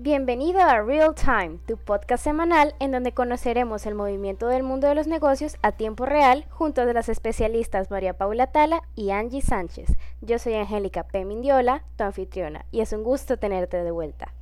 Bienvenido a Real Time, tu podcast semanal en donde conoceremos el movimiento del mundo de los negocios a tiempo real junto a las especialistas María Paula Tala y Angie Sánchez. Yo soy Angélica P. Mindiola, tu anfitriona, y es un gusto tenerte de vuelta.